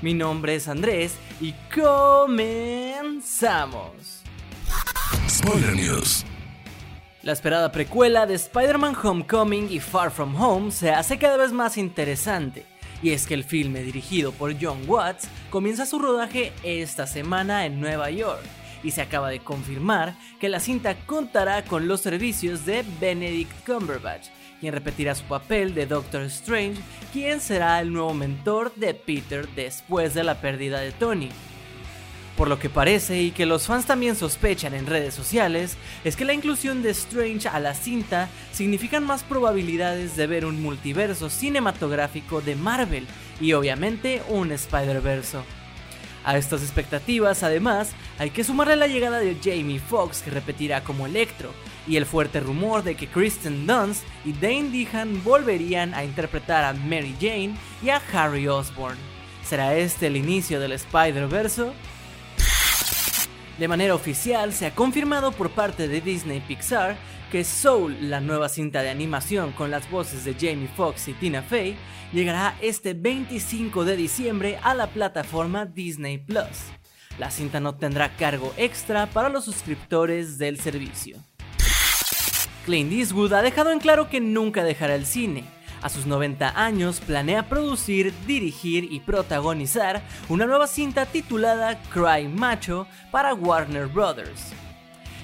Mi nombre es Andrés y comenzamos. Spoiler News. La esperada precuela de Spider-Man Homecoming y Far From Home se hace cada vez más interesante. Y es que el filme dirigido por John Watts comienza su rodaje esta semana en Nueva York y se acaba de confirmar que la cinta contará con los servicios de Benedict Cumberbatch, quien repetirá su papel de Doctor Strange, quien será el nuevo mentor de Peter después de la pérdida de Tony. Por lo que parece y que los fans también sospechan en redes sociales, es que la inclusión de Strange a la cinta significan más probabilidades de ver un multiverso cinematográfico de Marvel y obviamente un Spider-Verse. A estas expectativas, además, hay que sumarle la llegada de Jamie Foxx, que repetirá como Electro, y el fuerte rumor de que Kristen Dunst y Dane Dehan volverían a interpretar a Mary Jane y a Harry Osborn. ¿Será este el inicio del Spider-Verse? De manera oficial, se ha confirmado por parte de Disney Pixar que Soul, la nueva cinta de animación con las voces de Jamie Foxx y Tina Fey, llegará este 25 de diciembre a la plataforma Disney Plus. La cinta no tendrá cargo extra para los suscriptores del servicio. Clint Eastwood ha dejado en claro que nunca dejará el cine. A sus 90 años planea producir, dirigir y protagonizar una nueva cinta titulada Cry Macho para Warner Brothers.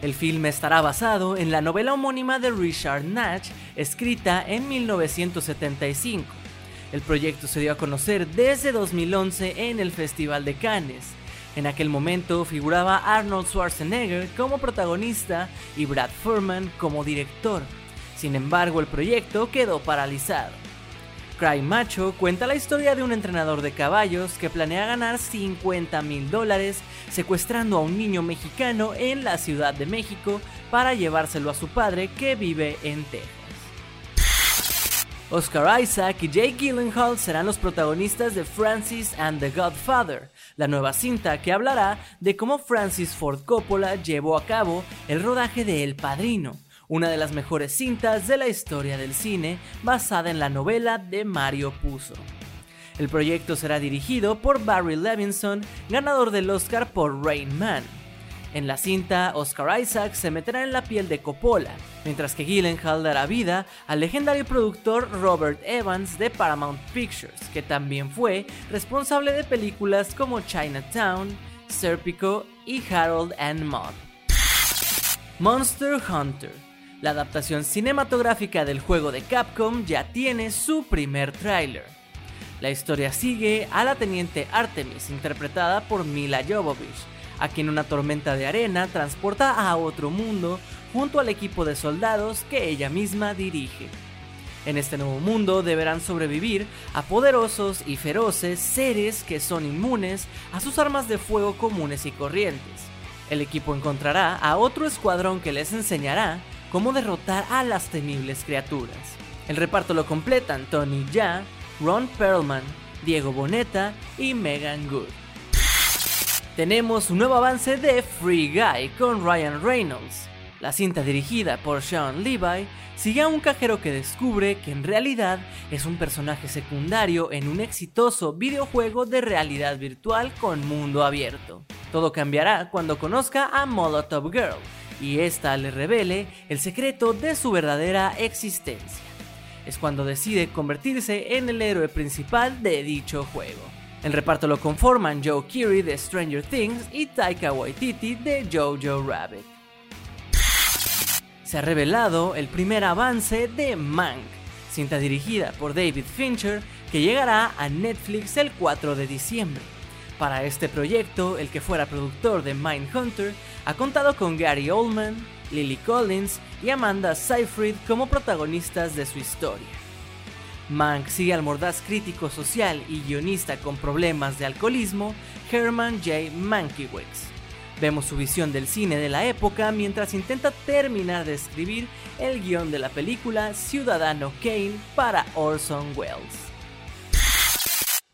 El filme estará basado en la novela homónima de Richard Natch, escrita en 1975. El proyecto se dio a conocer desde 2011 en el Festival de Cannes. En aquel momento figuraba Arnold Schwarzenegger como protagonista y Brad Furman como director. Sin embargo, el proyecto quedó paralizado. Cry Macho cuenta la historia de un entrenador de caballos que planea ganar 50 mil dólares secuestrando a un niño mexicano en la Ciudad de México para llevárselo a su padre que vive en Texas. Oscar Isaac y Jake Gyllenhaal serán los protagonistas de Francis and the Godfather, la nueva cinta que hablará de cómo Francis Ford Coppola llevó a cabo el rodaje de El Padrino, una de las mejores cintas de la historia del cine basada en la novela de Mario Puzo. El proyecto será dirigido por Barry Levinson, ganador del Oscar por Rain Man. En la cinta, Oscar Isaac se meterá en la piel de Coppola, mientras que Gyllenhaal dará vida al legendario productor Robert Evans de Paramount Pictures, que también fue responsable de películas como Chinatown, Serpico y Harold and Maude. Monster Hunter la adaptación cinematográfica del juego de Capcom ya tiene su primer tráiler. La historia sigue a la teniente Artemis, interpretada por Mila Jovovich, a quien una tormenta de arena transporta a otro mundo junto al equipo de soldados que ella misma dirige. En este nuevo mundo deberán sobrevivir a poderosos y feroces seres que son inmunes a sus armas de fuego comunes y corrientes. El equipo encontrará a otro escuadrón que les enseñará cómo derrotar a las temibles criaturas. El reparto lo completan Tony Jaa, Ron Perlman, Diego Boneta y Megan Good. Tenemos un nuevo avance de Free Guy con Ryan Reynolds. La cinta dirigida por Sean Levi sigue a un cajero que descubre que en realidad es un personaje secundario en un exitoso videojuego de realidad virtual con mundo abierto. Todo cambiará cuando conozca a Molotov Girl, y ésta le revele el secreto de su verdadera existencia. Es cuando decide convertirse en el héroe principal de dicho juego. El reparto lo conforman Joe Keery de Stranger Things y Taika Waititi de Jojo Rabbit. Se ha revelado el primer avance de Mank, cinta dirigida por David Fincher que llegará a Netflix el 4 de diciembre. Para este proyecto, el que fuera productor de Mindhunter ha contado con Gary Oldman, Lily Collins y Amanda Seyfried como protagonistas de su historia. Mank sigue al mordaz crítico social y guionista con problemas de alcoholismo, Herman J. Mankiewicz. Vemos su visión del cine de la época mientras intenta terminar de escribir el guion de la película Ciudadano Kane para Orson Welles.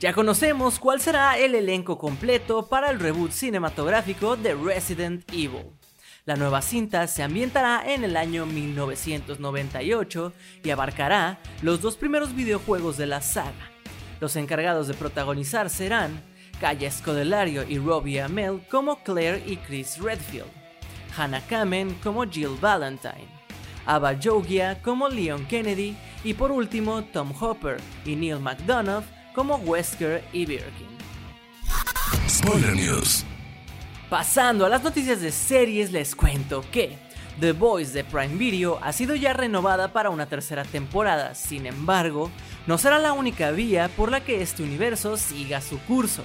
Ya conocemos cuál será el elenco completo para el reboot cinematográfico de Resident Evil. La nueva cinta se ambientará en el año 1998 y abarcará los dos primeros videojuegos de la saga. Los encargados de protagonizar serán Kaya Scodelario y Robbie Amell como Claire y Chris Redfield, Hannah Kamen como Jill Valentine, Ava Jogia como Leon Kennedy y por último Tom Hopper y Neil McDonough como Wesker y Birkin. Spoiler News. Pasando a las noticias de series, les cuento que The Voice de Prime Video ha sido ya renovada para una tercera temporada, sin embargo, no será la única vía por la que este universo siga su curso.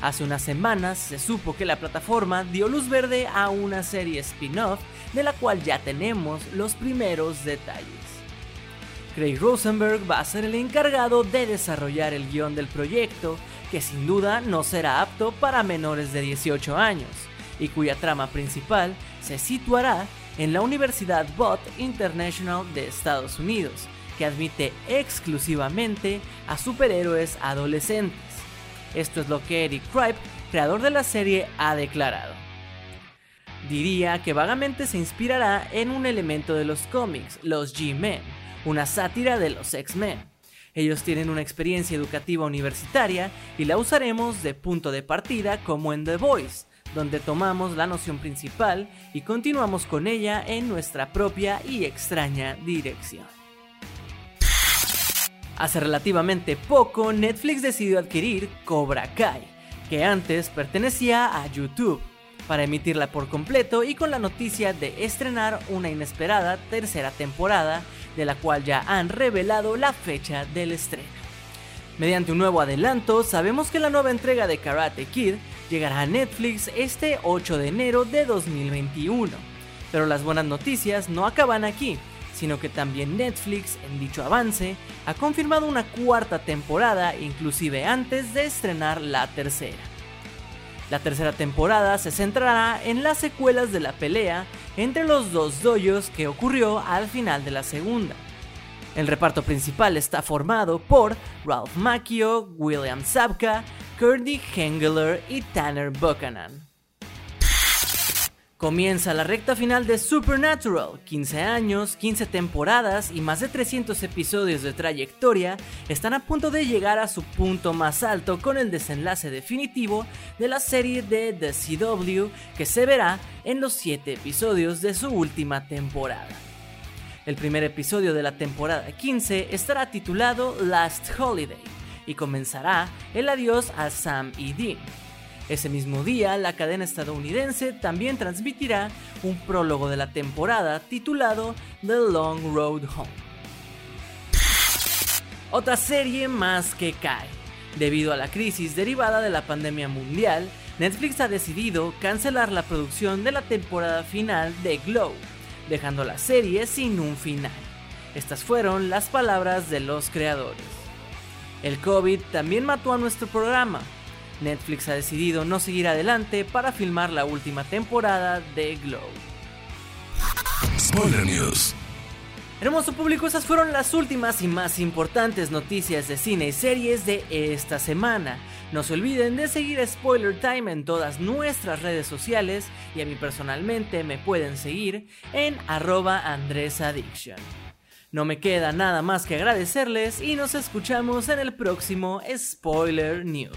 Hace unas semanas se supo que la plataforma dio luz verde a una serie spin-off de la cual ya tenemos los primeros detalles. Craig Rosenberg va a ser el encargado de desarrollar el guion del proyecto, que sin duda no será apto para menores de 18 años, y cuya trama principal se situará en la Universidad Bott International de Estados Unidos, que admite exclusivamente a superhéroes adolescentes. Esto es lo que Eric Kripe, creador de la serie, ha declarado. Diría que vagamente se inspirará en un elemento de los cómics, los G-Men, una sátira de los X-Men. Ellos tienen una experiencia educativa universitaria y la usaremos de punto de partida como en The Voice, donde tomamos la noción principal y continuamos con ella en nuestra propia y extraña dirección. Hace relativamente poco, Netflix decidió adquirir Cobra Kai, que antes pertenecía a YouTube, para emitirla por completo y con la noticia de estrenar una inesperada tercera temporada, de la cual ya han revelado la fecha del estreno. Mediante un nuevo adelanto, sabemos que la nueva entrega de Karate Kid llegará a Netflix este 8 de enero de 2021. Pero las buenas noticias no acaban aquí, sino que también Netflix, en dicho avance, ha confirmado una cuarta temporada inclusive antes de estrenar la tercera. La tercera temporada se centrará en las secuelas de la pelea entre los dos doyos que ocurrió al final de la segunda. El reparto principal está formado por Ralph Macchio, William Zabka, Kurdy Hengeler y Tanner Buchanan. Comienza la recta final de Supernatural. 15 años, 15 temporadas y más de 300 episodios de trayectoria están a punto de llegar a su punto más alto con el desenlace definitivo de la serie de The CW que se verá en los 7 episodios de su última temporada. El primer episodio de la temporada 15 estará titulado Last Holiday y comenzará el adiós a Sam y Dean ese mismo día, la cadena estadounidense también transmitirá un prólogo de la temporada titulado The Long Road Home. Otra serie más que cae. Debido a la crisis derivada de la pandemia mundial, Netflix ha decidido cancelar la producción de la temporada final de Glow, dejando la serie sin un final. Estas fueron las palabras de los creadores. El COVID también mató a nuestro programa, Netflix ha decidido no seguir adelante para filmar la última temporada de Glow. Spoiler News. Hermoso público, esas fueron las últimas y más importantes noticias de cine y series de esta semana. No se olviden de seguir Spoiler Time en todas nuestras redes sociales y a mí personalmente me pueden seguir en arroba andresaddiction. No me queda nada más que agradecerles y nos escuchamos en el próximo Spoiler News.